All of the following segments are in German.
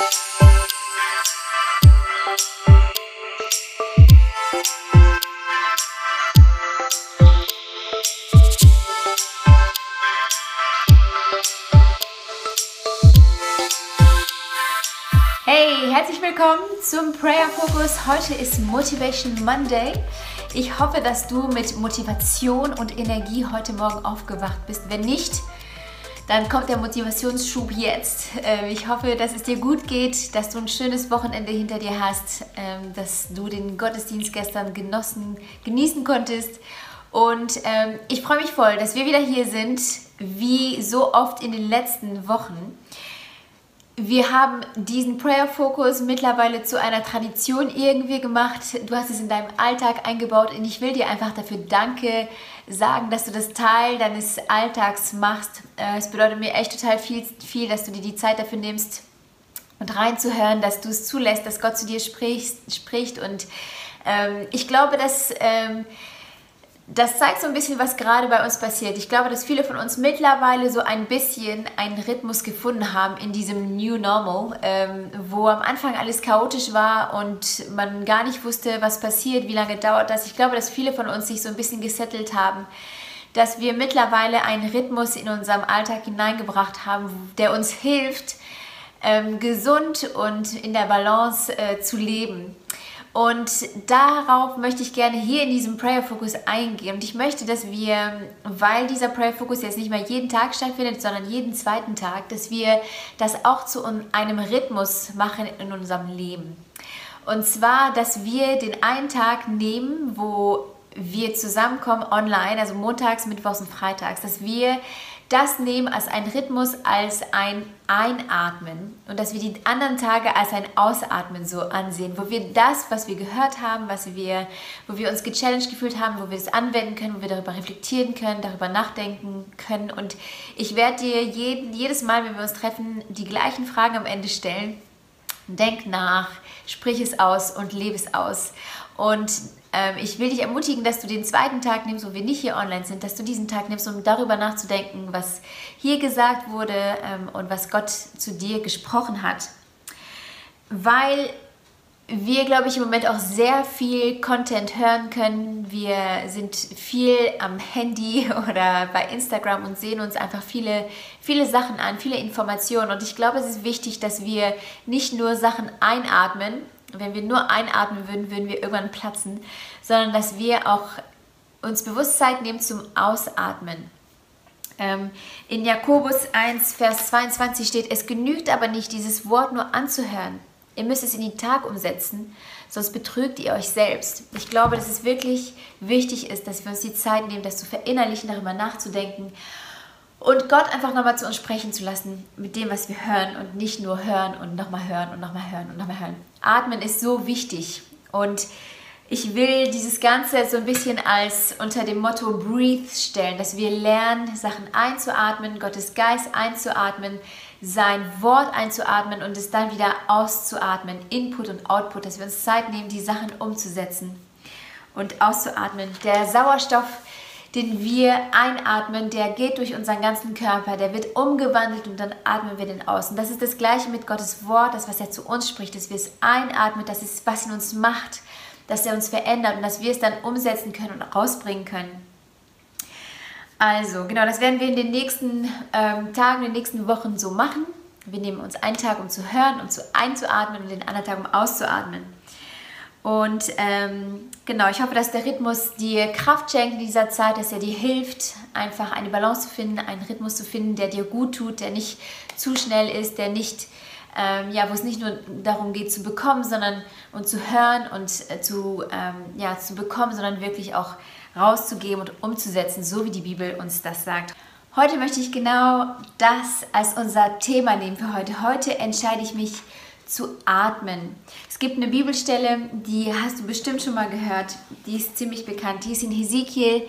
Hey, herzlich willkommen zum Prayer Focus. Heute ist Motivation Monday. Ich hoffe, dass du mit Motivation und Energie heute Morgen aufgewacht bist. Wenn nicht, dann kommt der Motivationsschub jetzt. Ähm, ich hoffe, dass es dir gut geht, dass du ein schönes Wochenende hinter dir hast, ähm, dass du den Gottesdienst gestern genossen, genießen konntest. Und ähm, ich freue mich voll, dass wir wieder hier sind, wie so oft in den letzten Wochen wir haben diesen Prayer Focus mittlerweile zu einer Tradition irgendwie gemacht. Du hast es in deinem Alltag eingebaut und ich will dir einfach dafür Danke sagen, dass du das Teil deines Alltags machst. Äh, es bedeutet mir echt total viel, viel, dass du dir die Zeit dafür nimmst und reinzuhören, dass du es zulässt, dass Gott zu dir spricht. spricht. Und ähm, ich glaube, dass ähm, das zeigt so ein bisschen, was gerade bei uns passiert. Ich glaube, dass viele von uns mittlerweile so ein bisschen einen Rhythmus gefunden haben in diesem New Normal, ähm, wo am Anfang alles chaotisch war und man gar nicht wusste, was passiert, wie lange dauert das. Ich glaube, dass viele von uns sich so ein bisschen gesettelt haben, dass wir mittlerweile einen Rhythmus in unserem Alltag hineingebracht haben, der uns hilft, ähm, gesund und in der Balance äh, zu leben. Und darauf möchte ich gerne hier in diesem Prayer Focus eingehen. Und ich möchte, dass wir, weil dieser Prayer Focus jetzt nicht mehr jeden Tag stattfindet, sondern jeden zweiten Tag, dass wir das auch zu einem Rhythmus machen in unserem Leben. Und zwar, dass wir den einen Tag nehmen, wo wir zusammenkommen online, also montags, mittwochs und freitags, dass wir das nehmen als ein Rhythmus, als ein Einatmen und dass wir die anderen Tage als ein Ausatmen so ansehen, wo wir das, was wir gehört haben, was wir, wo wir uns gechallenged gefühlt haben, wo wir es anwenden können, wo wir darüber reflektieren können, darüber nachdenken können. Und ich werde dir jeden, jedes Mal, wenn wir uns treffen, die gleichen Fragen am Ende stellen. Denk nach, sprich es aus und lebe es aus. Und ähm, ich will dich ermutigen, dass du den zweiten Tag nimmst, wo wir nicht hier online sind, dass du diesen Tag nimmst, um darüber nachzudenken, was hier gesagt wurde ähm, und was Gott zu dir gesprochen hat. Weil wir, glaube ich, im Moment auch sehr viel Content hören können. Wir sind viel am Handy oder bei Instagram und sehen uns einfach viele, viele Sachen an, viele Informationen. Und ich glaube, es ist wichtig, dass wir nicht nur Sachen einatmen, wenn wir nur einatmen würden, würden wir irgendwann platzen, sondern dass wir auch uns Bewusstsein nehmen zum Ausatmen. Ähm, in Jakobus 1, Vers 22 steht, es genügt aber nicht, dieses Wort nur anzuhören. Ihr müsst es in den Tag umsetzen, sonst betrügt ihr euch selbst. Ich glaube, dass es wirklich wichtig ist, dass wir uns die Zeit nehmen, das zu verinnerlichen, darüber nachzudenken und Gott einfach nochmal zu uns sprechen zu lassen mit dem, was wir hören und nicht nur hören und nochmal hören und nochmal hören und nochmal hören. Atmen ist so wichtig und ich will dieses Ganze so ein bisschen als unter dem Motto Breathe stellen, dass wir lernen, Sachen einzuatmen, Gottes Geist einzuatmen, sein Wort einzuatmen und es dann wieder auszuatmen, Input und Output, dass wir uns Zeit nehmen, die Sachen umzusetzen und auszuatmen. Der Sauerstoff den wir einatmen, der geht durch unseren ganzen Körper, der wird umgewandelt und dann atmen wir den aus. Und das ist das Gleiche mit Gottes Wort, das, was er zu uns spricht, dass wir es einatmen, das ist, was in uns macht, dass er uns verändert und dass wir es dann umsetzen können und rausbringen können. Also, genau, das werden wir in den nächsten ähm, Tagen, in den nächsten Wochen so machen. Wir nehmen uns einen Tag, um zu hören, um zu einzuatmen und den anderen Tag, um auszuatmen. Und ähm, genau, ich hoffe, dass der Rhythmus dir Kraft schenkt in dieser Zeit, dass er dir hilft, einfach eine Balance zu finden, einen Rhythmus zu finden, der dir gut tut, der nicht zu schnell ist, der nicht, ähm, ja, wo es nicht nur darum geht zu bekommen, sondern und zu hören und äh, zu, ähm, ja, zu bekommen, sondern wirklich auch rauszugeben und umzusetzen, so wie die Bibel uns das sagt. Heute möchte ich genau das als unser Thema nehmen für heute. Heute entscheide ich mich zu atmen. Es gibt eine Bibelstelle, die hast du bestimmt schon mal gehört, die ist ziemlich bekannt, die ist in Hesekiel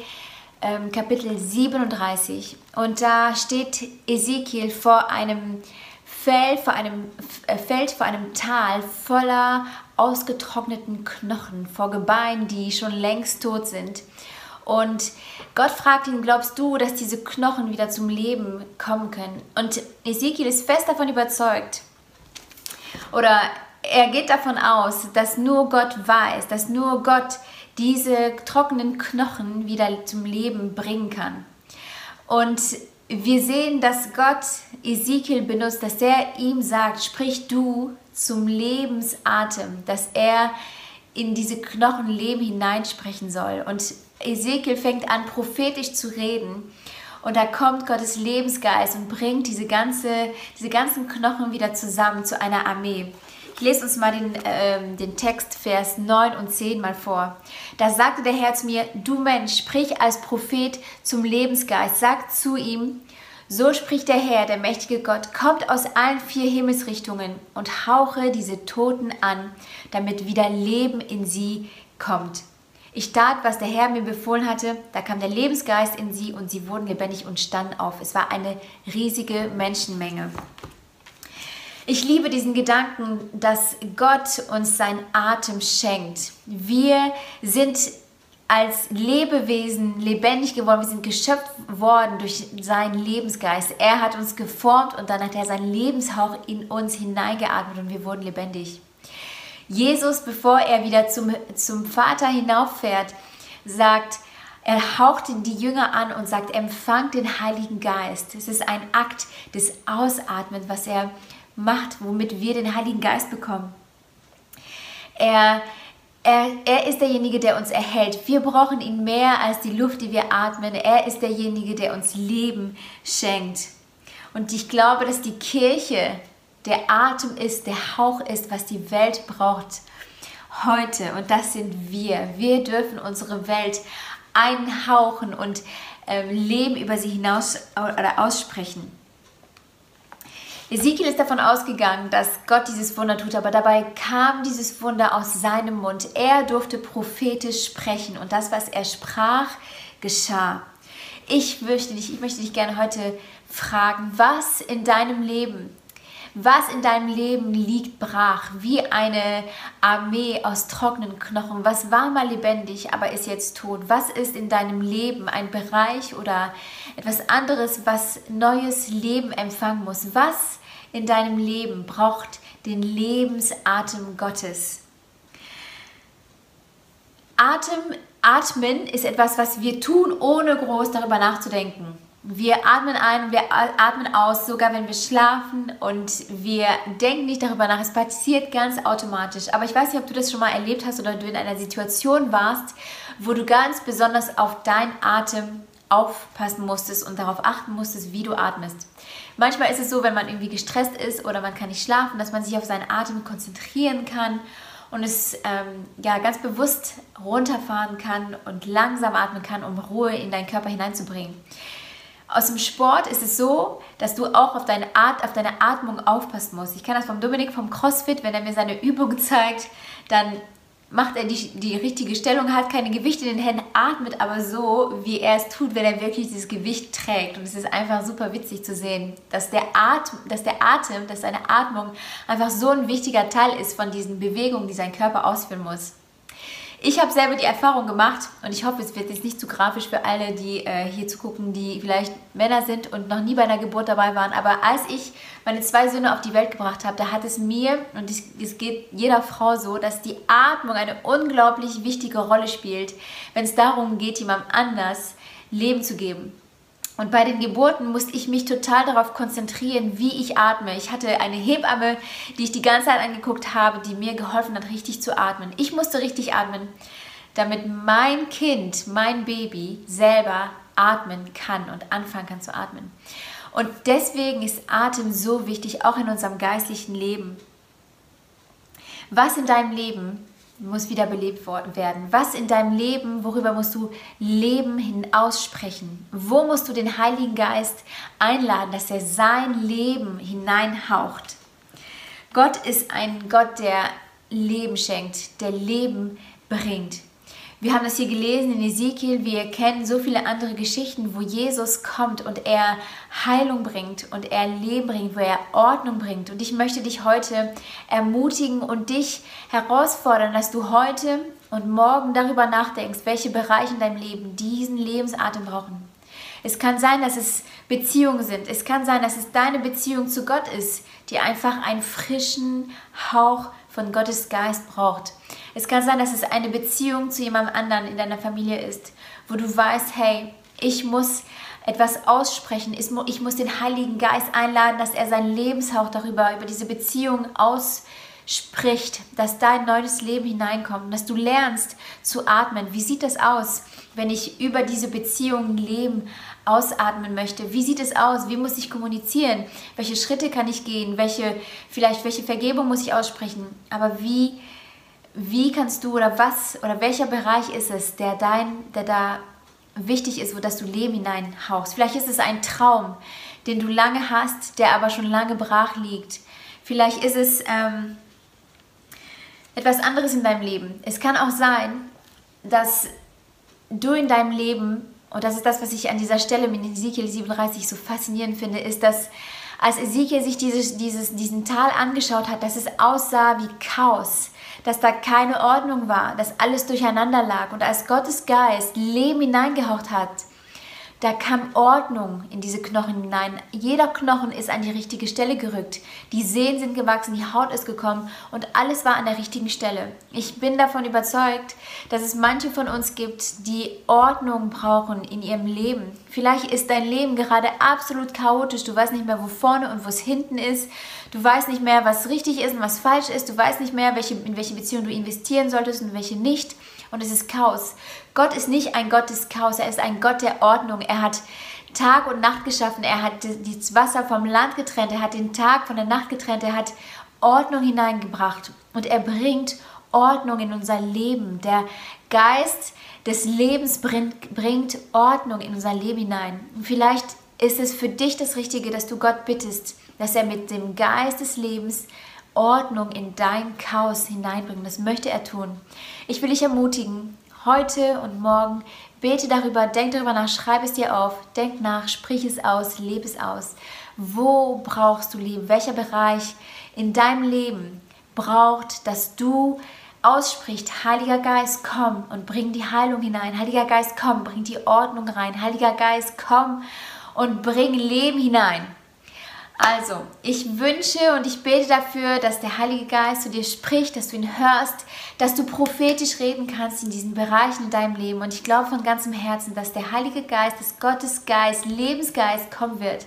ähm, Kapitel 37 und da steht Ezekiel vor einem Feld, vor einem äh, Feld, vor einem Tal voller ausgetrockneten Knochen, vor Gebeinen, die schon längst tot sind. Und Gott fragt ihn, glaubst du, dass diese Knochen wieder zum Leben kommen können? Und Ezekiel ist fest davon überzeugt, oder er geht davon aus, dass nur Gott weiß, dass nur Gott diese trockenen Knochen wieder zum Leben bringen kann. Und wir sehen, dass Gott Ezekiel benutzt, dass er ihm sagt, sprich du zum Lebensatem, dass er in diese Knochen Leben hineinsprechen soll. Und Ezekiel fängt an, prophetisch zu reden. Und da kommt Gottes Lebensgeist und bringt diese, ganze, diese ganzen Knochen wieder zusammen zu einer Armee. Ich lese uns mal den, äh, den Text, Vers 9 und 10 mal vor. Da sagte der Herr zu mir, du Mensch, sprich als Prophet zum Lebensgeist, sag zu ihm, so spricht der Herr, der mächtige Gott, kommt aus allen vier Himmelsrichtungen und hauche diese Toten an, damit wieder Leben in sie kommt. Ich tat, was der Herr mir befohlen hatte, da kam der Lebensgeist in sie und sie wurden lebendig und standen auf. Es war eine riesige Menschenmenge. Ich liebe diesen Gedanken, dass Gott uns seinen Atem schenkt. Wir sind als Lebewesen lebendig geworden, wir sind geschöpft worden durch seinen Lebensgeist. Er hat uns geformt und dann hat er seinen Lebenshauch in uns hineingeatmet und wir wurden lebendig. Jesus, bevor er wieder zum, zum Vater hinauffährt, sagt, er haucht die Jünger an und sagt, empfangt den Heiligen Geist. Es ist ein Akt des Ausatmens, was er macht, womit wir den Heiligen Geist bekommen. Er, er, er ist derjenige, der uns erhält. Wir brauchen ihn mehr als die Luft, die wir atmen. Er ist derjenige, der uns Leben schenkt. Und ich glaube, dass die Kirche der Atem ist, der Hauch ist, was die Welt braucht heute. Und das sind wir. Wir dürfen unsere Welt einhauchen und ähm, Leben über sie hinaus oder aussprechen. Ezekiel ist davon ausgegangen, dass Gott dieses Wunder tut, aber dabei kam dieses Wunder aus seinem Mund. Er durfte prophetisch sprechen und das, was er sprach, geschah. Ich möchte dich, ich möchte dich gerne heute fragen, was in deinem Leben, was in deinem Leben liegt brach, wie eine Armee aus trockenen Knochen? Was war mal lebendig, aber ist jetzt tot? Was ist in deinem Leben ein Bereich oder etwas anderes, was neues Leben empfangen muss? Was in deinem Leben braucht den Lebensatem Gottes. Atem, atmen ist etwas, was wir tun, ohne groß darüber nachzudenken. Wir atmen ein, wir atmen aus, sogar wenn wir schlafen und wir denken nicht darüber nach. Es passiert ganz automatisch. Aber ich weiß nicht, ob du das schon mal erlebt hast oder du in einer Situation warst, wo du ganz besonders auf deinen Atem aufpassen musstest und darauf achten musstest, wie du atmest. Manchmal ist es so, wenn man irgendwie gestresst ist oder man kann nicht schlafen, dass man sich auf seinen Atem konzentrieren kann und es ähm, ja, ganz bewusst runterfahren kann und langsam atmen kann, um Ruhe in deinen Körper hineinzubringen. Aus dem Sport ist es so, dass du auch auf deine, At auf deine Atmung aufpassen musst. Ich kenne das vom Dominik vom CrossFit, wenn er mir seine Übung zeigt, dann macht er die, die richtige Stellung, hat keine Gewichte in den Händen, atmet aber so, wie er es tut, wenn er wirklich dieses Gewicht trägt. Und es ist einfach super witzig zu sehen, dass der, Atem, dass der Atem, dass seine Atmung einfach so ein wichtiger Teil ist von diesen Bewegungen, die sein Körper ausführen muss. Ich habe selber die Erfahrung gemacht und ich hoffe, es wird jetzt nicht zu grafisch für alle, die äh, hier zu gucken, die vielleicht Männer sind und noch nie bei einer Geburt dabei waren. Aber als ich meine zwei Söhne auf die Welt gebracht habe, da hat es mir, und es geht jeder Frau so, dass die Atmung eine unglaublich wichtige Rolle spielt, wenn es darum geht, jemandem anders Leben zu geben. Und bei den Geburten musste ich mich total darauf konzentrieren, wie ich atme. Ich hatte eine Hebamme, die ich die ganze Zeit angeguckt habe, die mir geholfen hat, richtig zu atmen. Ich musste richtig atmen, damit mein Kind, mein Baby selber atmen kann und anfangen kann zu atmen. Und deswegen ist Atem so wichtig, auch in unserem geistlichen Leben. Was in deinem Leben muss wiederbelebt werden? Was in deinem Leben, worüber musst du Leben hinaussprechen? Wo musst du den Heiligen Geist einladen, dass er sein Leben hineinhaucht? Gott ist ein Gott, der Leben schenkt, der Leben bringt. Wir haben das hier gelesen in Ezekiel. Wir kennen so viele andere Geschichten, wo Jesus kommt und er Heilung bringt und er Leben bringt, wo er Ordnung bringt. Und ich möchte dich heute ermutigen und dich herausfordern, dass du heute und morgen darüber nachdenkst, welche Bereiche in deinem Leben diesen Lebensatem brauchen. Es kann sein, dass es Beziehungen sind. Es kann sein, dass es deine Beziehung zu Gott ist, die einfach einen frischen Hauch von Gottes Geist braucht. Es kann sein, dass es eine Beziehung zu jemandem anderen in deiner Familie ist, wo du weißt, hey, ich muss etwas aussprechen. Ich muss den Heiligen Geist einladen, dass er seinen Lebenshauch darüber, über diese Beziehung ausspricht, dass da ein neues Leben hineinkommt, dass du lernst zu atmen. Wie sieht das aus, wenn ich über diese Beziehung leben, ausatmen möchte? Wie sieht es aus? Wie muss ich kommunizieren? Welche Schritte kann ich gehen? Welche, vielleicht welche Vergebung muss ich aussprechen? Aber wie, wie kannst du oder was oder welcher Bereich ist es, der dein, der da wichtig ist, wo dass du Leben hineinhauchst. Vielleicht ist es ein Traum, den du lange hast, der aber schon lange brach liegt. Vielleicht ist es ähm, etwas anderes in deinem Leben. Es kann auch sein, dass du in deinem Leben, und das ist das, was ich an dieser Stelle mit Ezekiel 37 so faszinierend finde, ist, dass als Ezekiel sich dieses, dieses, diesen Tal angeschaut hat, dass es aussah wie Chaos dass da keine Ordnung war, dass alles durcheinander lag. Und als Gottes Geist Leben hineingehaucht hat, da kam Ordnung in diese Knochen hinein. Jeder Knochen ist an die richtige Stelle gerückt. Die Sehnen sind gewachsen, die Haut ist gekommen und alles war an der richtigen Stelle. Ich bin davon überzeugt, dass es manche von uns gibt, die Ordnung brauchen in ihrem Leben. Vielleicht ist dein Leben gerade absolut chaotisch. Du weißt nicht mehr, wo vorne und wo es hinten ist. Du weißt nicht mehr, was richtig ist und was falsch ist. Du weißt nicht mehr, welche, in welche Beziehung du investieren solltest und welche nicht. Und es ist Chaos. Gott ist nicht ein Gott des Chaos, er ist ein Gott der Ordnung. Er hat Tag und Nacht geschaffen, er hat das Wasser vom Land getrennt, er hat den Tag von der Nacht getrennt, er hat Ordnung hineingebracht und er bringt Ordnung in unser Leben. Der Geist des Lebens bringt, Ordnung in unser Leben hinein. Und vielleicht ist es für dich das Richtige, dass du Gott bittest, dass er mit dem Geist des Lebens Ordnung in dein Chaos hineinbringt. Das möchte er tun. Ich will dich ermutigen, heute und morgen bete darüber, denk darüber nach, schreib es dir auf, denk nach, sprich es aus, lebe es aus. Wo brauchst du Liebe? Welcher Bereich in deinem Leben braucht, dass du ausspricht, Heiliger Geist, komm und bring die Heilung hinein. Heiliger Geist, komm, bring die Ordnung rein. Heiliger Geist, komm und bring Leben hinein. Also, ich wünsche und ich bete dafür, dass der Heilige Geist zu dir spricht, dass du ihn hörst, dass du prophetisch reden kannst in diesen Bereichen in deinem Leben. Und ich glaube von ganzem Herzen, dass der Heilige Geist, das Gottesgeist, Lebensgeist kommen wird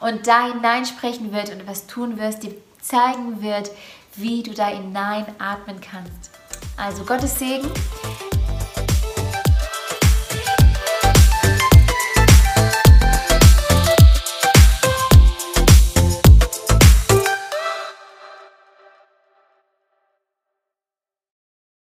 und da hineinsprechen wird und etwas tun wirst, dir zeigen wird, wie du da hineinatmen kannst. Also Gottes Segen.